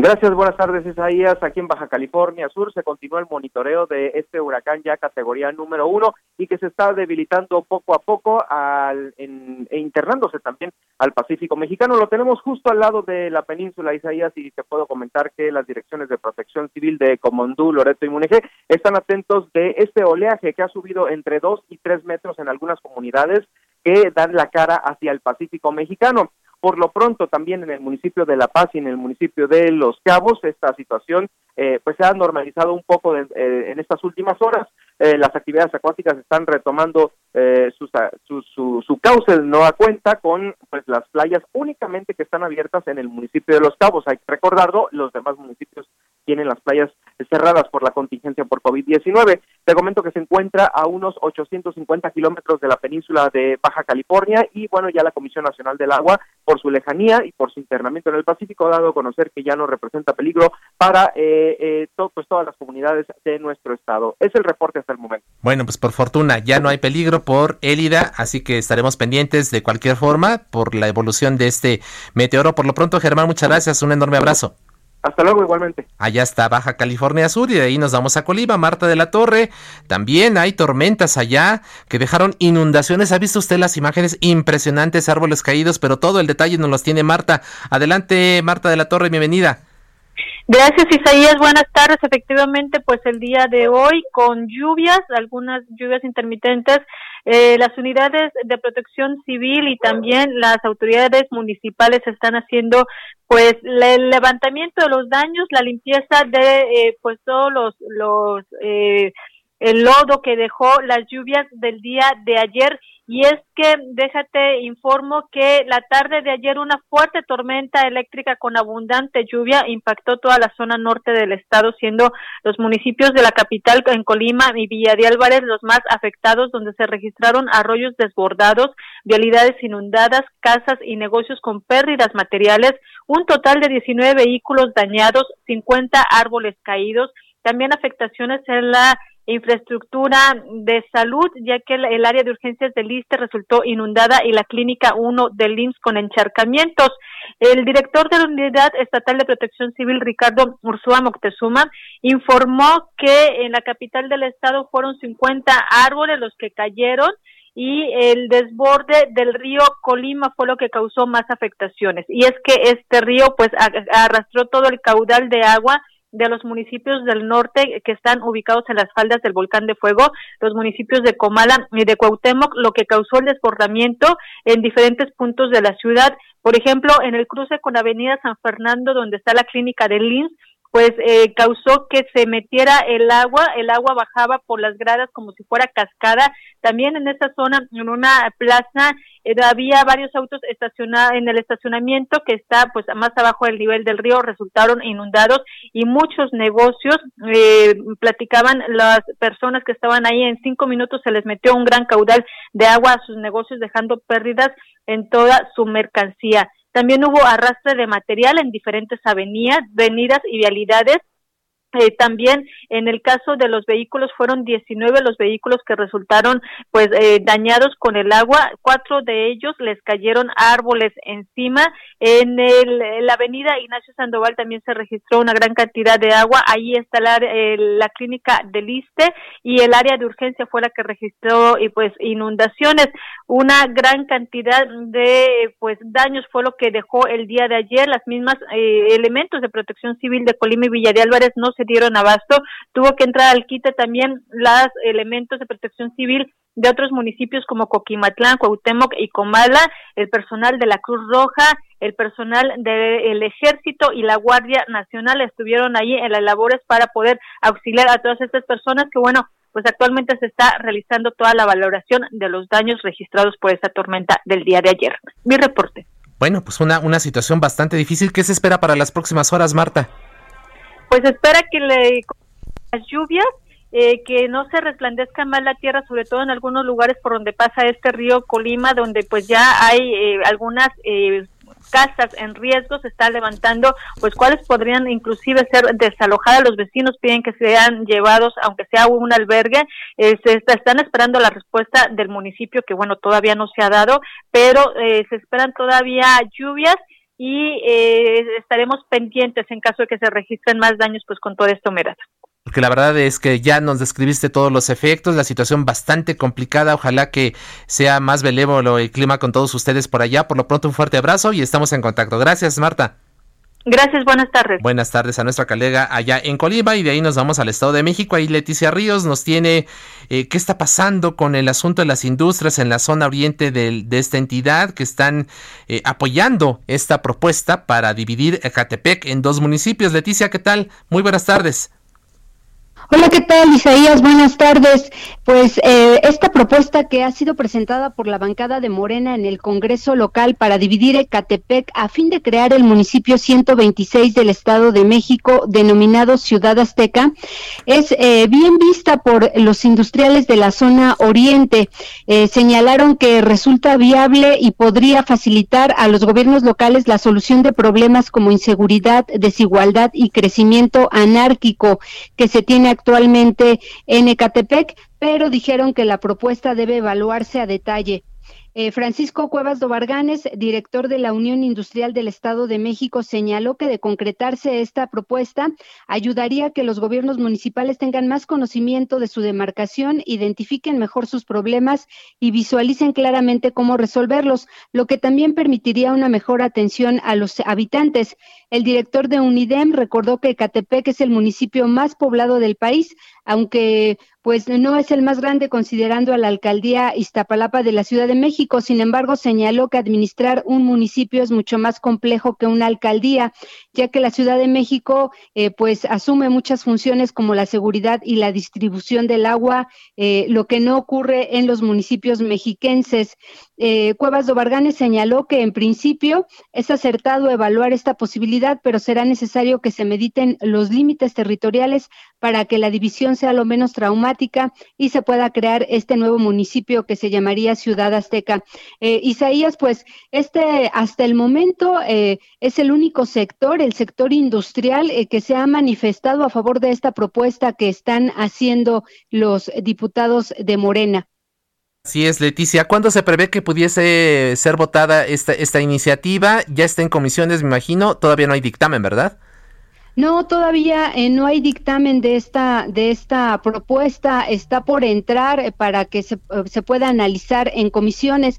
Gracias, buenas tardes Isaías. Aquí en Baja California Sur se continúa el monitoreo de este huracán ya categoría número uno y que se está debilitando poco a poco al, e internándose también al Pacífico mexicano. Lo tenemos justo al lado de la península Isaías y te puedo comentar que las direcciones de protección civil de Comondú, Loreto y Muneje están atentos de este oleaje que ha subido entre dos y tres metros en algunas comunidades que dan la cara hacia el Pacífico mexicano. Por lo pronto, también en el municipio de La Paz y en el municipio de Los Cabos, esta situación eh, pues se ha normalizado un poco eh, en estas últimas horas. Eh, las actividades acuáticas están retomando su, su, su, cauce no a cuenta con pues las playas únicamente que están abiertas en el municipio de Los Cabos. Hay que recordarlo, los demás municipios tienen las playas cerradas por la contingencia por COVID-19. Te comento que se encuentra a unos 850 kilómetros de la península de Baja California y bueno, ya la Comisión Nacional del Agua, por su lejanía y por su internamiento en el Pacífico, ha dado a conocer que ya no representa peligro para eh, eh pues todas las comunidades de nuestro estado. Es el reporte hasta el momento. Bueno, pues por fortuna ya no hay peligro por Élida, así que estaremos pendientes de cualquier forma por la evolución de este meteoro. Por lo pronto, Germán, muchas gracias, un enorme abrazo. Hasta luego, igualmente. Allá está Baja California Sur y de ahí nos vamos a Colima, Marta de la Torre. También hay tormentas allá que dejaron inundaciones. ¿Ha visto usted las imágenes impresionantes, árboles caídos? Pero todo el detalle nos los tiene Marta. Adelante, Marta de la Torre, bienvenida. Gracias, Isaías. Buenas tardes. Efectivamente, pues el día de hoy con lluvias, algunas lluvias intermitentes, eh, las unidades de protección civil y también las autoridades municipales están haciendo pues el levantamiento de los daños, la limpieza de eh, pues todos los, los eh, el lodo que dejó las lluvias del día de ayer y es que déjate informo que la tarde de ayer una fuerte tormenta eléctrica con abundante lluvia impactó toda la zona norte del estado, siendo los municipios de la capital en Colima y Villa de Álvarez los más afectados, donde se registraron arroyos desbordados, vialidades inundadas, casas y negocios con pérdidas materiales, un total de 19 vehículos dañados, 50 árboles caídos, también afectaciones en la infraestructura de salud, ya que el, área de urgencias del ISTE resultó inundada y la clínica 1 del IMSS con encharcamientos. El director de la Unidad Estatal de Protección Civil, Ricardo Ursúa Moctezuma, informó que en la capital del estado fueron 50 árboles los que cayeron y el desborde del río Colima fue lo que causó más afectaciones. Y es que este río pues arrastró todo el caudal de agua de los municipios del norte que están ubicados en las faldas del volcán de fuego, los municipios de Comala y de Cuauhtémoc, lo que causó el desbordamiento en diferentes puntos de la ciudad. Por ejemplo, en el cruce con Avenida San Fernando, donde está la clínica de Lins, pues eh, causó que se metiera el agua, el agua bajaba por las gradas como si fuera cascada. También en esa zona, en una plaza, eh, había varios autos estacionados en el estacionamiento que está pues más abajo del nivel del río, resultaron inundados y muchos negocios, eh, platicaban las personas que estaban ahí, en cinco minutos se les metió un gran caudal de agua a sus negocios, dejando pérdidas en toda su mercancía. También hubo arrastre de material en diferentes avenidas, venidas y vialidades eh, también en el caso de los vehículos fueron 19 los vehículos que resultaron pues eh, dañados con el agua, cuatro de ellos les cayeron árboles encima. En, el, la avenida Ignacio Sandoval también se registró una gran cantidad de agua, ahí está la, la clínica del ISTE y el área de urgencia fue la que registró y pues inundaciones. Una gran cantidad de pues daños fue lo que dejó el día de ayer, las mismas eh, elementos de protección civil de Colima y Villa de Álvarez no se dieron abasto. Tuvo que entrar al quite también los elementos de protección civil de otros municipios como Coquimatlán, Cuauhtémoc y Comala, el personal de la Cruz Roja, el personal del Ejército y la Guardia Nacional estuvieron ahí en las labores para poder auxiliar a todas estas personas que, bueno, pues actualmente se está realizando toda la valoración de los daños registrados por esta tormenta del día de ayer. Mi reporte. Bueno, pues una, una situación bastante difícil. ¿Qué se espera para las próximas horas, Marta? Pues espera que le las lluvias eh, que no se resplandezca más la tierra, sobre todo en algunos lugares por donde pasa este río Colima, donde pues ya hay eh, algunas eh, casas en riesgo, se está levantando, pues cuáles podrían inclusive ser desalojadas, los vecinos piden que sean llevados, aunque sea un albergue, se están esperando la respuesta del municipio, que bueno, todavía no se ha dado, pero se esperan todavía lluvias y eh, estaremos pendientes en caso de que se registren más daños pues con toda esta humedad. Porque la verdad es que ya nos describiste todos los efectos, la situación bastante complicada. Ojalá que sea más benévolo el clima con todos ustedes por allá. Por lo pronto, un fuerte abrazo y estamos en contacto. Gracias, Marta. Gracias, buenas tardes. Buenas tardes a nuestra colega allá en Colima y de ahí nos vamos al Estado de México. Ahí Leticia Ríos nos tiene eh, qué está pasando con el asunto de las industrias en la zona oriente de, esta entidad que están eh, apoyando esta propuesta para dividir Ecatepec en dos municipios. Leticia, ¿qué tal? Muy buenas tardes. Hola, ¿qué tal, Isaías? Buenas tardes. Pues eh, esta propuesta que ha sido presentada por la bancada de Morena en el Congreso local para dividir Ecatepec a fin de crear el municipio 126 del Estado de México, denominado Ciudad Azteca, es eh, bien vista por los industriales de la zona oriente. Eh, señalaron que resulta viable y podría facilitar a los gobiernos locales la solución de problemas como inseguridad, desigualdad y crecimiento anárquico que se tiene actualmente en Ecatepec, pero dijeron que la propuesta debe evaluarse a detalle. Eh, Francisco Cuevas Dobarganes, director de la Unión Industrial del Estado de México, señaló que de concretarse esta propuesta, ayudaría a que los gobiernos municipales tengan más conocimiento de su demarcación, identifiquen mejor sus problemas y visualicen claramente cómo resolverlos, lo que también permitiría una mejor atención a los habitantes. El director de UNIDEM recordó que Catepec es el municipio más poblado del país, aunque pues no es el más grande considerando a la alcaldía Iztapalapa de la Ciudad de México. Sin embargo, señaló que administrar un municipio es mucho más complejo que una alcaldía, ya que la Ciudad de México eh, pues asume muchas funciones como la seguridad y la distribución del agua, eh, lo que no ocurre en los municipios mexiquenses. Eh, Cuevas Dobarganes señaló que en principio es acertado evaluar esta posibilidad, pero será necesario que se mediten los límites territoriales para que la división sea lo menos traumática y se pueda crear este nuevo municipio que se llamaría Ciudad Azteca. Eh, Isaías, pues este hasta el momento eh, es el único sector, el sector industrial, eh, que se ha manifestado a favor de esta propuesta que están haciendo los diputados de Morena. Así es, Leticia. ¿Cuándo se prevé que pudiese ser votada esta, esta iniciativa? Ya está en comisiones, me imagino. Todavía no hay dictamen, ¿verdad? No, todavía eh, no hay dictamen de esta de esta propuesta. Está por entrar eh, para que se, eh, se, pueda analizar en comisiones.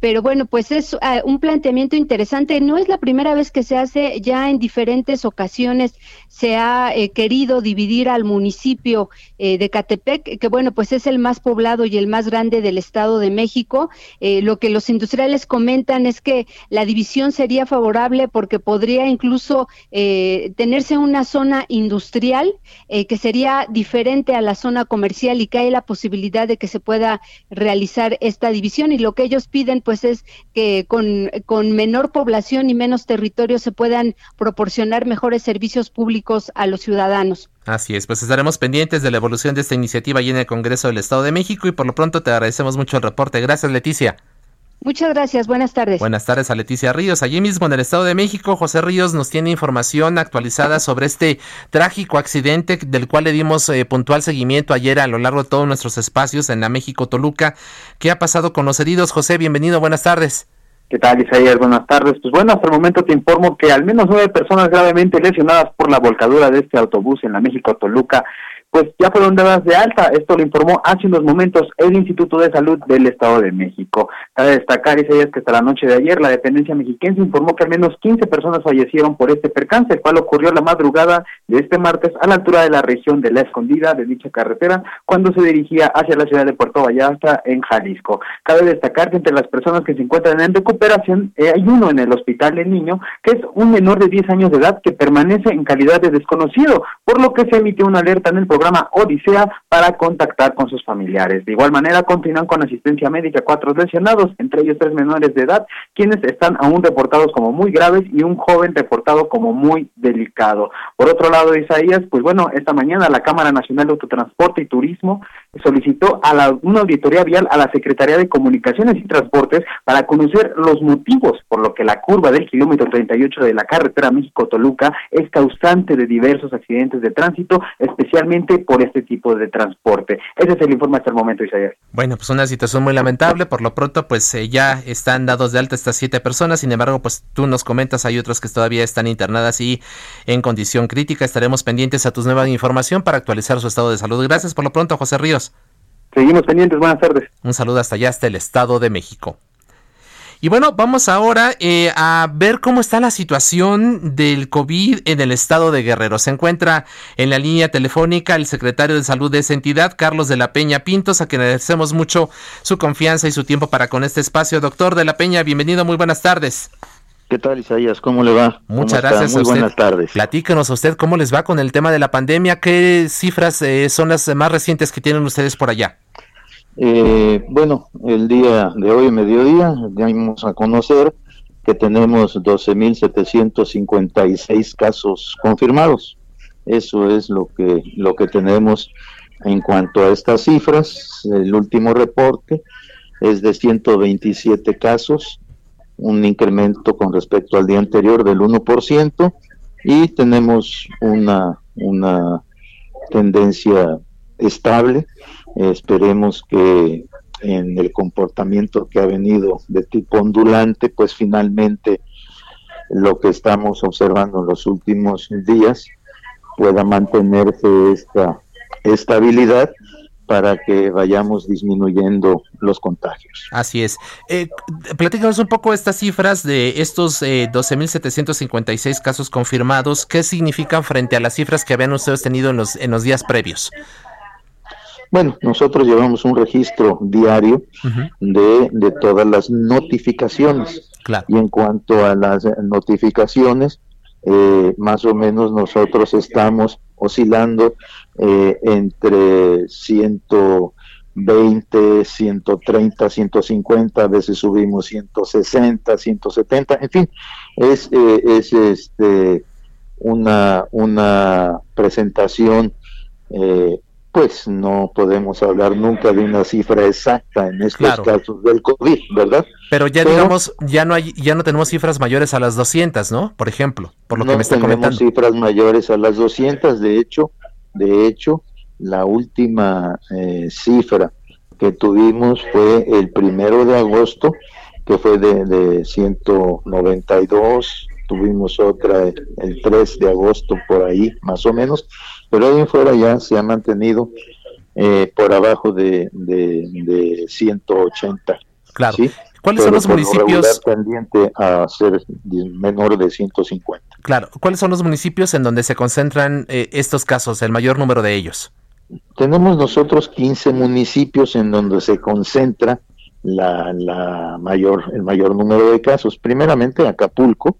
pero bueno, pues es un planteamiento interesante. No es la primera vez que se hace. Ya en diferentes ocasiones se ha querido dividir al municipio de Catepec, que bueno, pues es el más poblado y el más grande del Estado de México. lo que los industriales comentan es que la división sería favorable porque podría incluso tenerse una zona industrial eh, que sería diferente a la zona comercial y hay la posibilidad de que se pueda realizar esta división y lo que ellos piden pues es que con, con menor población y menos territorio se puedan proporcionar mejores servicios públicos a los ciudadanos. Así es, pues estaremos pendientes de la evolución de esta iniciativa allí en el Congreso del Estado de México y por lo pronto te agradecemos mucho el reporte. Gracias, Leticia. Muchas gracias, buenas tardes. Buenas tardes a Leticia Ríos. Allí mismo en el Estado de México, José Ríos nos tiene información actualizada sobre este trágico accidente del cual le dimos eh, puntual seguimiento ayer a lo largo de todos nuestros espacios en la México Toluca. ¿Qué ha pasado con los heridos? José, bienvenido, buenas tardes. ¿Qué tal, Isaías? Buenas tardes. Pues bueno, hasta el momento te informo que al menos nueve personas gravemente lesionadas por la volcadura de este autobús en la México Toluca pues ya fueron dadas de alta. Esto lo informó hace unos momentos el Instituto de Salud del Estado de México. Cabe destacar, Isaías, que hasta la noche de ayer la dependencia mexiquense informó que al menos 15 personas fallecieron por este percance, el cual ocurrió la madrugada de este martes a la altura de la región de La Escondida de dicha carretera, cuando se dirigía hacia la ciudad de Puerto Vallarta, en Jalisco. Cabe destacar que entre las personas que se encuentran en recuperación eh, hay uno en el hospital del niño, que es un menor de 10 años de edad que permanece en calidad de desconocido, por lo que se emitió una alerta en el programa programa Odisea para contactar con sus familiares. De igual manera, continúan con asistencia médica cuatro lesionados, entre ellos tres menores de edad, quienes están aún reportados como muy graves y un joven reportado como muy delicado. Por otro lado, Isaías, pues bueno, esta mañana la Cámara Nacional de Autotransporte y Turismo solicitó a la, una auditoría vial a la Secretaría de Comunicaciones y Transportes para conocer los motivos por lo que la curva del kilómetro 38 de la carretera México-Toluca es causante de diversos accidentes de tránsito, especialmente por este tipo de transporte. Ese es el informe hasta el momento, Isaías. Bueno, pues una situación muy lamentable. Por lo pronto, pues eh, ya están dados de alta estas siete personas. Sin embargo, pues tú nos comentas, hay otras que todavía están internadas y en condición crítica. Estaremos pendientes a tus nuevas información para actualizar su estado de salud. Gracias por lo pronto, José Ríos. Seguimos pendientes. Buenas tardes. Un saludo hasta allá, hasta el Estado de México. Y bueno, vamos ahora eh, a ver cómo está la situación del COVID en el estado de Guerrero. Se encuentra en la línea telefónica el secretario de salud de esa entidad, Carlos de la Peña Pintos, a quien agradecemos mucho su confianza y su tiempo para con este espacio. Doctor de la Peña, bienvenido, muy buenas tardes. ¿Qué tal, Isaías? ¿Cómo le va? Muchas gracias. Muy buenas tardes. Platíquenos a usted cómo les va con el tema de la pandemia. ¿Qué cifras eh, son las más recientes que tienen ustedes por allá? Eh, bueno, el día de hoy, mediodía, vamos a conocer que tenemos 12.756 casos confirmados. Eso es lo que, lo que tenemos en cuanto a estas cifras. El último reporte es de 127 casos, un incremento con respecto al día anterior del 1%, y tenemos una, una tendencia estable. Esperemos que en el comportamiento que ha venido de tipo ondulante, pues finalmente lo que estamos observando en los últimos días pueda mantenerse esta estabilidad para que vayamos disminuyendo los contagios. Así es. Eh, platícanos un poco estas cifras de estos eh, 12.756 casos confirmados. ¿Qué significan frente a las cifras que habían ustedes tenido en los, en los días previos? Bueno, nosotros llevamos un registro diario de, de, todas las notificaciones. Y en cuanto a las notificaciones, eh, más o menos nosotros estamos oscilando eh, entre 120, 130, 150, a veces subimos 160, 170, en fin, es, eh, es este, una, una presentación eh, pues no podemos hablar nunca de una cifra exacta en estos casos del COVID, ¿verdad? Pero ya digamos, ya no hay, ya no tenemos cifras mayores a las 200, ¿no? Por ejemplo, por lo que me está comentando. No tenemos cifras mayores a las 200, de hecho, de hecho, la última eh, cifra que tuvimos fue el primero de agosto, que fue de, de 192, tuvimos otra el 3 de agosto por ahí, más o menos, pero ahí en fuera ya se ha mantenido eh, por abajo de, de, 180. Claro. ¿Cuáles son los municipios? pendiente a ser menor de 150. Claro. ¿Cuáles son los municipios en donde se concentran eh, estos casos, el mayor número de ellos? Tenemos nosotros 15 municipios en donde se concentra la, la mayor, el mayor número de casos. Primeramente Acapulco,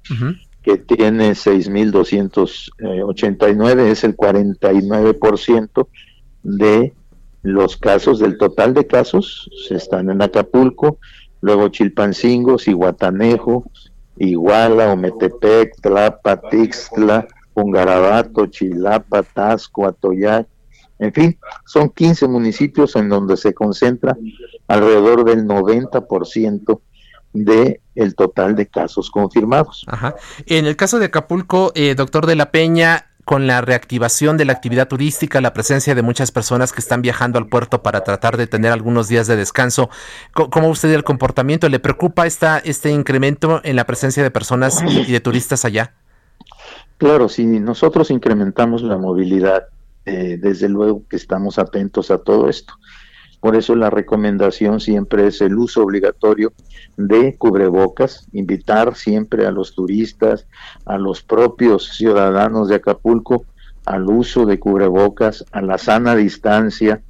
que tiene 6.289, es el 49% de los casos, del total de casos, se están en Acapulco, luego Chilpancingo, Iguatanejo, Iguala, Ometepec, Tlapa, Tixtla, Pungarabato, Chilapa, Tasco, Atoyac, en fin, son 15 municipios en donde se concentra alrededor del 90% de el total de casos confirmados. Ajá. En el caso de Acapulco, eh, doctor de la Peña, con la reactivación de la actividad turística, la presencia de muchas personas que están viajando al puerto para tratar de tener algunos días de descanso, ¿cómo usted el comportamiento? ¿Le preocupa esta, este incremento en la presencia de personas y de turistas allá? Claro, si nosotros incrementamos la movilidad, eh, desde luego que estamos atentos a todo esto. Por eso la recomendación siempre es el uso obligatorio de cubrebocas, invitar siempre a los turistas, a los propios ciudadanos de Acapulco al uso de cubrebocas, a la sana distancia,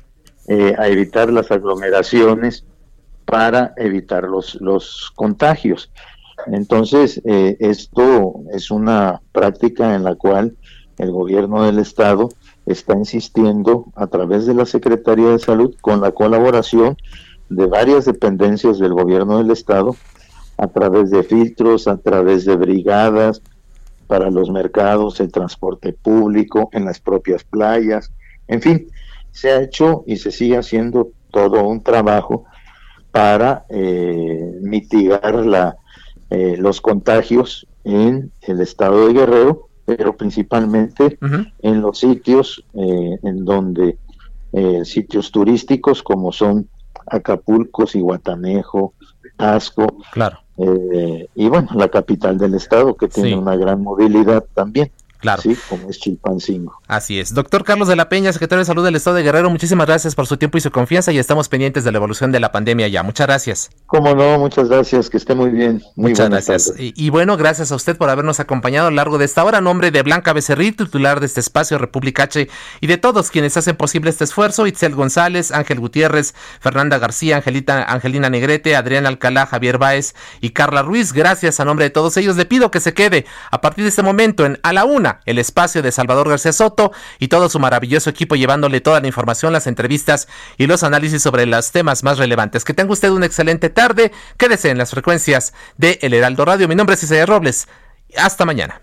eh, a evitar las aglomeraciones para evitar los, los contagios. Entonces, eh, esto es una práctica en la cual el gobierno del estado está insistiendo a través de la Secretaría de Salud con la colaboración de varias dependencias del gobierno del estado a través de filtros, a través de brigadas para los mercados, el transporte público, en las propias playas, en fin, se ha hecho y se sigue haciendo todo un trabajo para eh, mitigar la, eh, los contagios en el estado de Guerrero, pero principalmente en los sitios eh, en donde sitios turísticos como son Acapulco, Iguatanejo, Tasco, claro. y bueno, la capital del estado que tiene una gran movilidad también. Claro. Sí, como es Chilpancingo. Así es. Doctor Carlos de la Peña, secretario de Salud del Estado de Guerrero, muchísimas gracias por su tiempo y su confianza y estamos pendientes de la evolución de la pandemia ya. Muchas gracias. Cómo no, muchas gracias, que esté muy bien. Muy muchas gracias. Y, bueno, gracias a usted por habernos acompañado a lo largo de esta hora. nombre de Blanca Becerril, titular de este espacio República H y de todos quienes hacen posible este esfuerzo, Itzel González, Ángel Gutiérrez, Fernanda García, Angelita, Angelina Negrete, Adrián Alcalá, Javier Báez y Carla Ruiz. Gracias a nombre de todos ellos. Le pido que se quede a partir de este momento en A la Una, el espacio de Salvador García Soto y todo su maravilloso equipo llevándole toda la información, las entrevistas y los análisis sobre los temas más relevantes. Que tenga usted una excelente tarde. Quédese en las frecuencias de El Heraldo Radio. Mi nombre es Isaiah Robles. Hasta mañana.